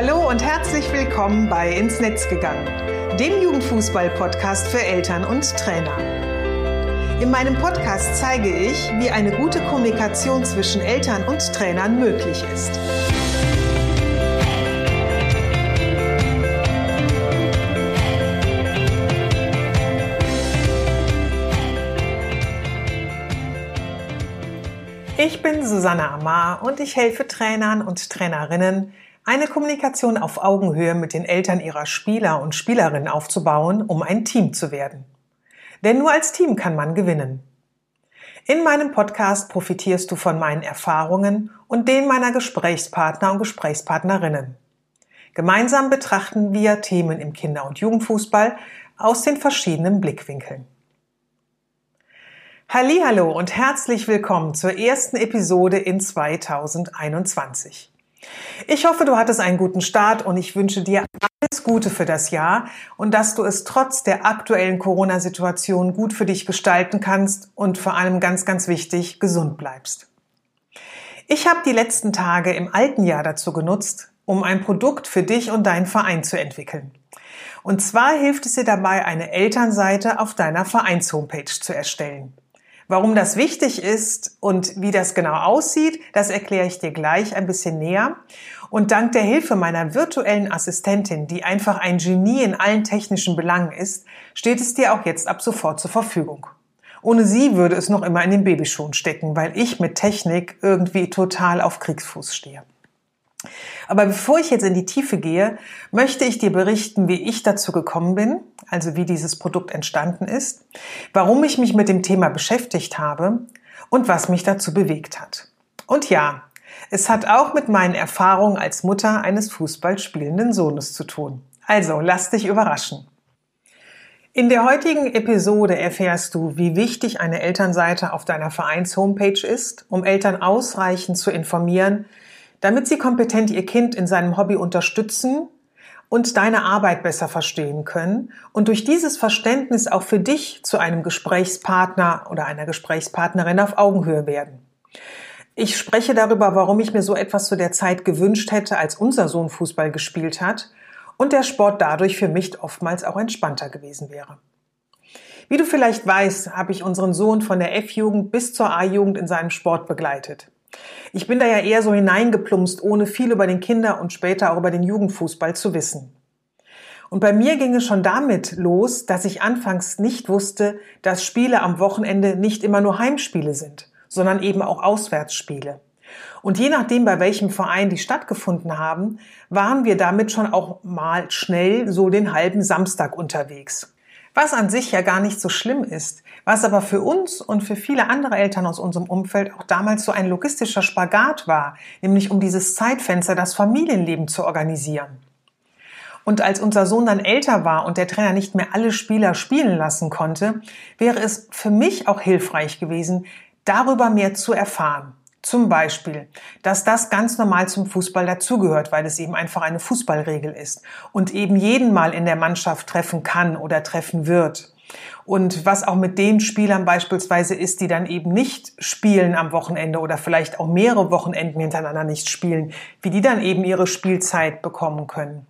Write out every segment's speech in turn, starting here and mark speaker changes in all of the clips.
Speaker 1: Hallo und herzlich willkommen bei Ins Netz gegangen, dem Jugendfußball-Podcast für Eltern und Trainer. In meinem Podcast zeige ich, wie eine gute Kommunikation zwischen Eltern und Trainern möglich ist. Ich bin Susanne Amar und ich helfe Trainern und Trainerinnen, eine Kommunikation auf Augenhöhe mit den Eltern ihrer Spieler und Spielerinnen aufzubauen, um ein Team zu werden. Denn nur als Team kann man gewinnen. In meinem Podcast profitierst du von meinen Erfahrungen und den meiner Gesprächspartner und Gesprächspartnerinnen. Gemeinsam betrachten wir Themen im Kinder- und Jugendfußball aus den verschiedenen Blickwinkeln. Hallo und herzlich willkommen zur ersten Episode in 2021. Ich hoffe, du hattest einen guten Start und ich wünsche dir alles Gute für das Jahr und dass du es trotz der aktuellen Corona-Situation gut für dich gestalten kannst und vor allem ganz, ganz wichtig, gesund bleibst. Ich habe die letzten Tage im alten Jahr dazu genutzt, um ein Produkt für dich und deinen Verein zu entwickeln. Und zwar hilft es dir dabei, eine Elternseite auf deiner Vereins-Homepage zu erstellen. Warum das wichtig ist und wie das genau aussieht, das erkläre ich dir gleich ein bisschen näher. Und dank der Hilfe meiner virtuellen Assistentin, die einfach ein Genie in allen technischen Belangen ist, steht es dir auch jetzt ab sofort zur Verfügung. Ohne sie würde es noch immer in den Babyschuhen stecken, weil ich mit Technik irgendwie total auf Kriegsfuß stehe. Aber bevor ich jetzt in die Tiefe gehe, möchte ich dir berichten, wie ich dazu gekommen bin, also wie dieses Produkt entstanden ist, warum ich mich mit dem Thema beschäftigt habe und was mich dazu bewegt hat. Und ja, es hat auch mit meinen Erfahrungen als Mutter eines Fußballspielenden Sohnes zu tun. Also lass dich überraschen. In der heutigen Episode erfährst du, wie wichtig eine Elternseite auf deiner Vereins-Homepage ist, um Eltern ausreichend zu informieren, damit sie kompetent ihr Kind in seinem Hobby unterstützen und deine Arbeit besser verstehen können und durch dieses Verständnis auch für dich zu einem Gesprächspartner oder einer Gesprächspartnerin auf Augenhöhe werden. Ich spreche darüber, warum ich mir so etwas zu der Zeit gewünscht hätte, als unser Sohn Fußball gespielt hat und der Sport dadurch für mich oftmals auch entspannter gewesen wäre. Wie du vielleicht weißt, habe ich unseren Sohn von der F-Jugend bis zur A-Jugend in seinem Sport begleitet. Ich bin da ja eher so hineingeplumpst, ohne viel über den Kinder- und später auch über den Jugendfußball zu wissen. Und bei mir ging es schon damit los, dass ich anfangs nicht wusste, dass Spiele am Wochenende nicht immer nur Heimspiele sind, sondern eben auch Auswärtsspiele. Und je nachdem, bei welchem Verein die stattgefunden haben, waren wir damit schon auch mal schnell so den halben Samstag unterwegs. Was an sich ja gar nicht so schlimm ist, was aber für uns und für viele andere Eltern aus unserem Umfeld auch damals so ein logistischer Spagat war, nämlich um dieses Zeitfenster, das Familienleben zu organisieren. Und als unser Sohn dann älter war und der Trainer nicht mehr alle Spieler spielen lassen konnte, wäre es für mich auch hilfreich gewesen, darüber mehr zu erfahren. Zum Beispiel, dass das ganz normal zum Fußball dazugehört, weil es eben einfach eine Fußballregel ist und eben jeden mal in der Mannschaft treffen kann oder treffen wird. Und was auch mit den Spielern beispielsweise ist, die dann eben nicht spielen am Wochenende oder vielleicht auch mehrere Wochenenden hintereinander nicht spielen, wie die dann eben ihre Spielzeit bekommen können.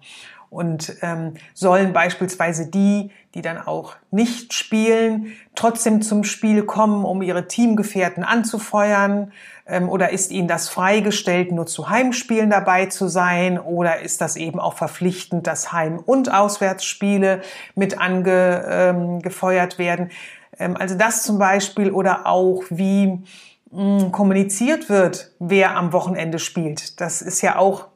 Speaker 1: Und ähm, sollen beispielsweise die, die dann auch nicht spielen, trotzdem zum Spiel kommen, um ihre Teamgefährten anzufeuern? Ähm, oder ist ihnen das freigestellt, nur zu Heimspielen dabei zu sein? Oder ist das eben auch verpflichtend, dass Heim- und Auswärtsspiele mit angefeuert ähm, werden? Ähm, also das zum Beispiel oder auch wie mh, hm, kommuniziert wird, wer am Wochenende spielt. Das ist ja auch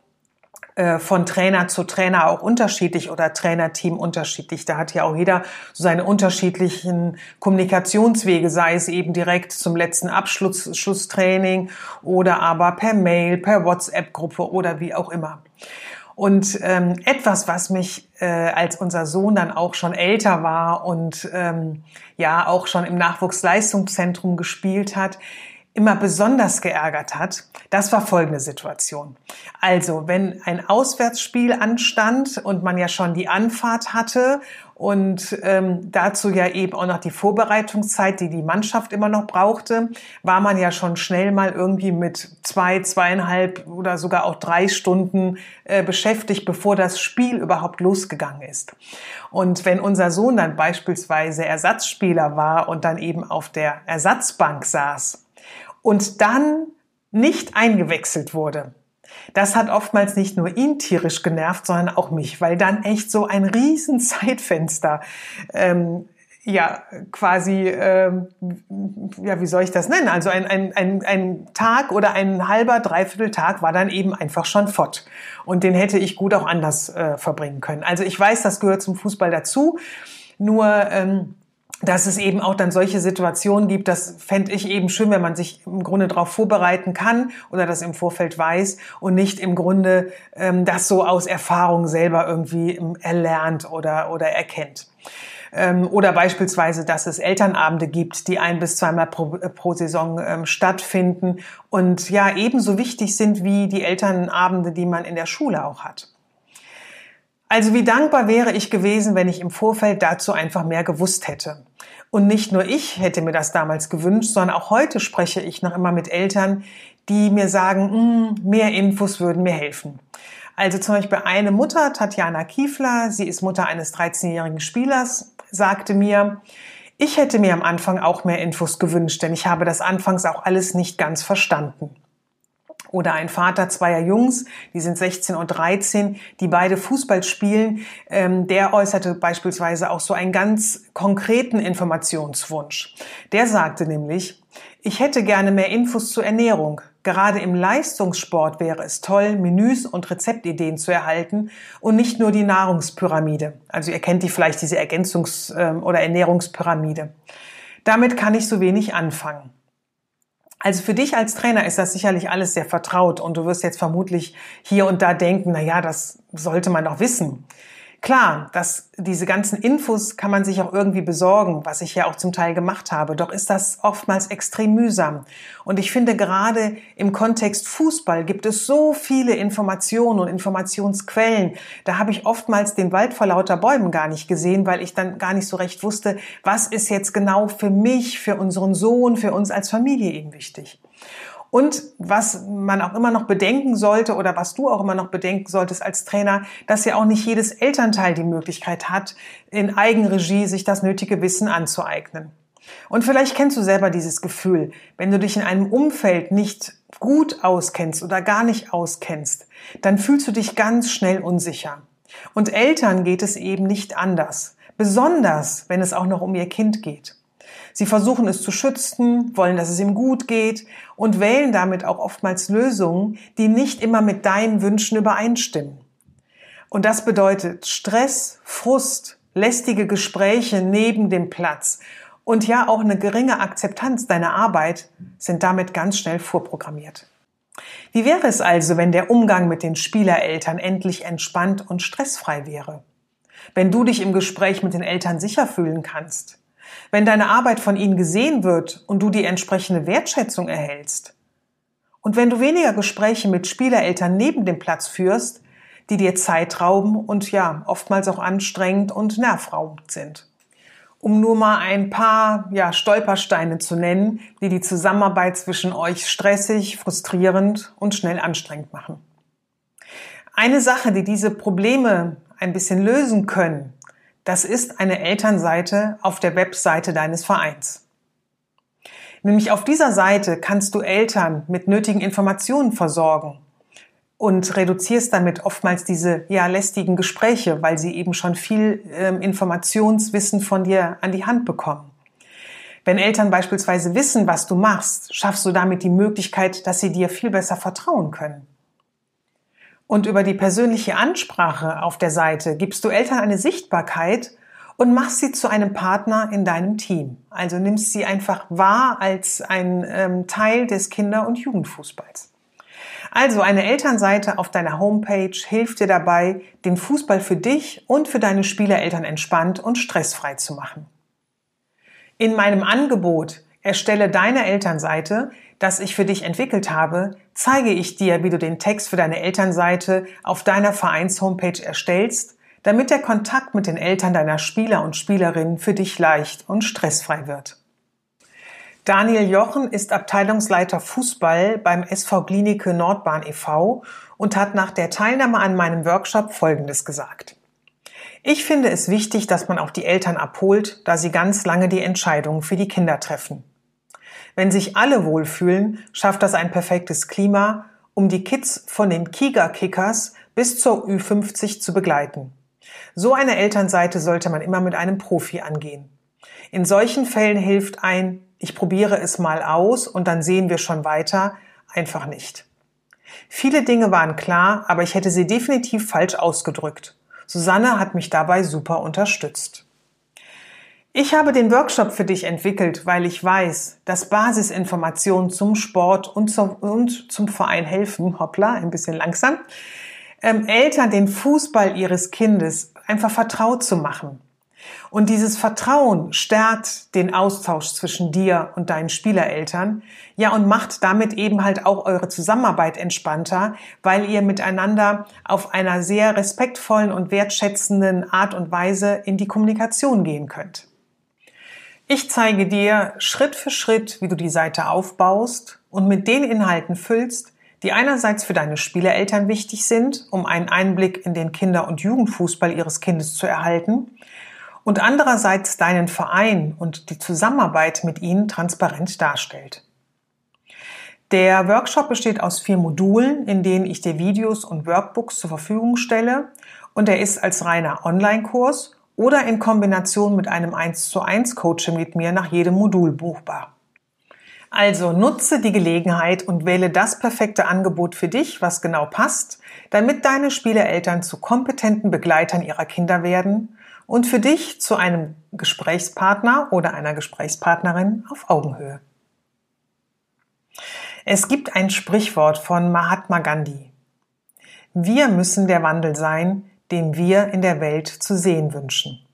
Speaker 1: von Trainer zu Trainer auch unterschiedlich oder Trainerteam unterschiedlich. Da hat ja auch jeder so seine unterschiedlichen Kommunikationswege, sei es eben direkt zum letzten Abschluss, Schlusstraining oder aber per Mail, per WhatsApp-Gruppe oder wie auch immer. Und ähm, etwas, was mich, äh, als unser Sohn dann auch schon älter war und ähm, ja auch schon im Nachwuchsleistungszentrum gespielt hat, immer besonders geärgert hat, das war folgende Situation. Also, wenn ein Auswärtsspiel anstand und man ja schon die Anfahrt hatte und ähm, dazu ja eben auch noch die Vorbereitungszeit, die die Mannschaft immer noch brauchte, war man ja schon schnell mal irgendwie mit zwei, zweieinhalb oder sogar auch drei Stunden äh, beschäftigt, bevor das Spiel überhaupt losgegangen ist. Und wenn unser Sohn dann beispielsweise Ersatzspieler war und dann eben auf der Ersatzbank saß, und dann nicht eingewechselt wurde. Das hat oftmals nicht nur ihn tierisch genervt, sondern auch mich, weil dann echt so ein riesen Zeitfenster ähm, ja quasi, ähm, ja, wie soll ich das nennen? Also ein, ein, ein, ein Tag oder ein halber, dreiviertel Tag war dann eben einfach schon fort. Und den hätte ich gut auch anders äh, verbringen können. Also ich weiß, das gehört zum Fußball dazu. Nur ähm, dass es eben auch dann solche Situationen gibt, das fände ich eben schön, wenn man sich im Grunde darauf vorbereiten kann oder das im Vorfeld weiß und nicht im Grunde ähm, das so aus Erfahrung selber irgendwie ähm, erlernt oder, oder erkennt. Ähm, oder beispielsweise, dass es Elternabende gibt, die ein bis zweimal pro, äh, pro Saison ähm, stattfinden und ja ebenso wichtig sind wie die Elternabende, die man in der Schule auch hat. Also wie dankbar wäre ich gewesen, wenn ich im Vorfeld dazu einfach mehr gewusst hätte. Und nicht nur ich hätte mir das damals gewünscht, sondern auch heute spreche ich noch immer mit Eltern, die mir sagen, hm, mehr Infos würden mir helfen. Also zum Beispiel eine Mutter, Tatjana Kiefler, sie ist Mutter eines 13-jährigen Spielers, sagte mir, ich hätte mir am Anfang auch mehr Infos gewünscht, denn ich habe das anfangs auch alles nicht ganz verstanden oder ein Vater zweier Jungs, die sind 16 und 13, die beide Fußball spielen, ähm, der äußerte beispielsweise auch so einen ganz konkreten Informationswunsch. Der sagte nämlich, ich hätte gerne mehr Infos zur Ernährung. Gerade im Leistungssport wäre es toll, Menüs und Rezeptideen zu erhalten und nicht nur die Nahrungspyramide. Also ihr kennt die vielleicht, diese Ergänzungs- ähm, oder Ernährungspyramide. Damit kann ich so wenig anfangen. Also für dich als Trainer ist das sicherlich alles sehr vertraut und du wirst jetzt vermutlich hier und da denken, na ja, das sollte man doch wissen. Klar, dass diese ganzen Infos kann man sich auch irgendwie besorgen, was ich ja auch zum Teil gemacht habe. Doch ist das oftmals extrem mühsam. Und ich finde gerade im Kontext Fußball gibt es so viele Informationen und Informationsquellen. Da habe ich oftmals den Wald vor lauter Bäumen gar nicht gesehen, weil ich dann gar nicht so recht wusste, was ist jetzt genau für mich, für unseren Sohn, für uns als Familie eben wichtig. Und was man auch immer noch bedenken sollte oder was du auch immer noch bedenken solltest als Trainer, dass ja auch nicht jedes Elternteil die Möglichkeit hat, in Eigenregie sich das nötige Wissen anzueignen. Und vielleicht kennst du selber dieses Gefühl, wenn du dich in einem Umfeld nicht gut auskennst oder gar nicht auskennst, dann fühlst du dich ganz schnell unsicher. Und Eltern geht es eben nicht anders, besonders wenn es auch noch um ihr Kind geht. Sie versuchen es zu schützen, wollen, dass es ihm gut geht und wählen damit auch oftmals Lösungen, die nicht immer mit deinen Wünschen übereinstimmen. Und das bedeutet Stress, Frust, lästige Gespräche neben dem Platz und ja auch eine geringe Akzeptanz deiner Arbeit sind damit ganz schnell vorprogrammiert. Wie wäre es also, wenn der Umgang mit den Spielereltern endlich entspannt und stressfrei wäre? Wenn du dich im Gespräch mit den Eltern sicher fühlen kannst, wenn deine Arbeit von ihnen gesehen wird und du die entsprechende Wertschätzung erhältst. Und wenn du weniger Gespräche mit Spielereltern neben dem Platz führst, die dir Zeit rauben und ja, oftmals auch anstrengend und nervraubend sind. Um nur mal ein paar ja, Stolpersteine zu nennen, die die Zusammenarbeit zwischen euch stressig, frustrierend und schnell anstrengend machen. Eine Sache, die diese Probleme ein bisschen lösen können, das ist eine Elternseite auf der Webseite deines Vereins. Nämlich auf dieser Seite kannst du Eltern mit nötigen Informationen versorgen und reduzierst damit oftmals diese ja lästigen Gespräche, weil sie eben schon viel ähm, Informationswissen von dir an die Hand bekommen. Wenn Eltern beispielsweise wissen, was du machst, schaffst du damit die Möglichkeit, dass sie dir viel besser vertrauen können. Und über die persönliche Ansprache auf der Seite gibst du Eltern eine Sichtbarkeit und machst sie zu einem Partner in deinem Team. Also nimmst sie einfach wahr als ein ähm, Teil des Kinder- und Jugendfußballs. Also eine Elternseite auf deiner Homepage hilft dir dabei, den Fußball für dich und für deine Spielereltern entspannt und stressfrei zu machen. In meinem Angebot Erstelle deine Elternseite, das ich für dich entwickelt habe, zeige ich dir, wie du den Text für deine Elternseite auf deiner Vereins-Homepage erstellst, damit der Kontakt mit den Eltern deiner Spieler und Spielerinnen für dich leicht und stressfrei wird. Daniel Jochen ist Abteilungsleiter Fußball beim SV Klinike Nordbahn e.V. und hat nach der Teilnahme an meinem Workshop Folgendes gesagt. Ich finde es wichtig, dass man auch die Eltern abholt, da sie ganz lange die Entscheidungen für die Kinder treffen. Wenn sich alle wohlfühlen, schafft das ein perfektes Klima, um die Kids von den Kiga-Kickers bis zur Ü50 zu begleiten. So eine Elternseite sollte man immer mit einem Profi angehen. In solchen Fällen hilft ein, ich probiere es mal aus und dann sehen wir schon weiter, einfach nicht. Viele Dinge waren klar, aber ich hätte sie definitiv falsch ausgedrückt. Susanne hat mich dabei super unterstützt. Ich habe den Workshop für dich entwickelt, weil ich weiß, dass Basisinformationen zum Sport und zum, und zum Verein helfen, hoppla, ein bisschen langsam, ähm, Eltern den Fußball ihres Kindes einfach vertraut zu machen. Und dieses Vertrauen stärkt den Austausch zwischen dir und deinen Spielereltern, ja, und macht damit eben halt auch eure Zusammenarbeit entspannter, weil ihr miteinander auf einer sehr respektvollen und wertschätzenden Art und Weise in die Kommunikation gehen könnt. Ich zeige dir Schritt für Schritt, wie du die Seite aufbaust und mit den Inhalten füllst, die einerseits für deine Spielereltern wichtig sind, um einen Einblick in den Kinder- und Jugendfußball ihres Kindes zu erhalten, und andererseits deinen Verein und die Zusammenarbeit mit ihnen transparent darstellt. Der Workshop besteht aus vier Modulen, in denen ich dir Videos und Workbooks zur Verfügung stelle und er ist als reiner Online-Kurs oder in Kombination mit einem 1 zu 1 Coaching mit mir nach jedem Modul buchbar. Also nutze die Gelegenheit und wähle das perfekte Angebot für dich, was genau passt, damit deine Spieleeltern zu kompetenten Begleitern ihrer Kinder werden und für dich zu einem Gesprächspartner oder einer Gesprächspartnerin auf Augenhöhe. Es gibt ein Sprichwort von Mahatma Gandhi. Wir müssen der Wandel sein, den wir in der Welt zu sehen wünschen.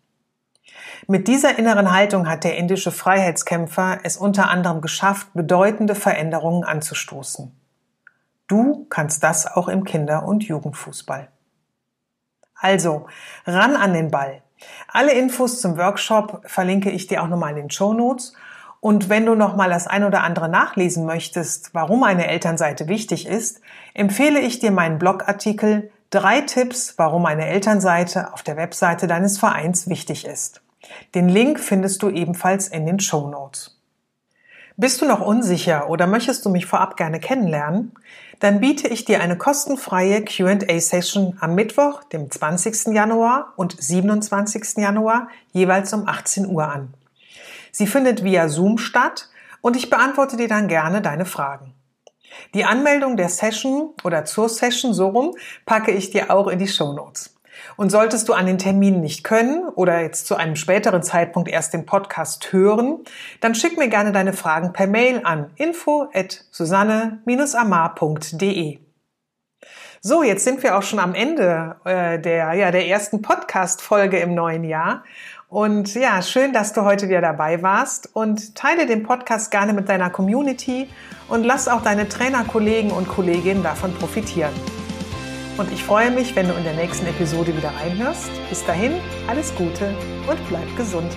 Speaker 1: Mit dieser inneren Haltung hat der indische Freiheitskämpfer es unter anderem geschafft, bedeutende Veränderungen anzustoßen. Du kannst das auch im Kinder- und Jugendfußball. Also, ran an den Ball. Alle Infos zum Workshop verlinke ich dir auch nochmal in den Show Notes. Und wenn du nochmal das ein oder andere nachlesen möchtest, warum eine Elternseite wichtig ist, empfehle ich dir meinen Blogartikel Drei Tipps, warum eine Elternseite auf der Webseite deines Vereins wichtig ist. Den Link findest du ebenfalls in den Show Notes. Bist du noch unsicher oder möchtest du mich vorab gerne kennenlernen? Dann biete ich dir eine kostenfreie Q&A-Session am Mittwoch, dem 20. Januar und 27. Januar jeweils um 18 Uhr an. Sie findet via Zoom statt und ich beantworte dir dann gerne deine Fragen. Die Anmeldung der Session oder zur Session so rum packe ich dir auch in die Show Notes. Und solltest du an den Terminen nicht können oder jetzt zu einem späteren Zeitpunkt erst den Podcast hören, dann schick mir gerne deine Fragen per Mail an info at susanne-amar.de. So, jetzt sind wir auch schon am Ende äh, der, ja, der ersten Podcast-Folge im neuen Jahr. Und ja, schön, dass du heute wieder dabei warst und teile den Podcast gerne mit deiner Community und lass auch deine Trainerkollegen und Kolleginnen davon profitieren. Und ich freue mich, wenn du in der nächsten Episode wieder reinhörst. Bis dahin, alles Gute und bleib gesund.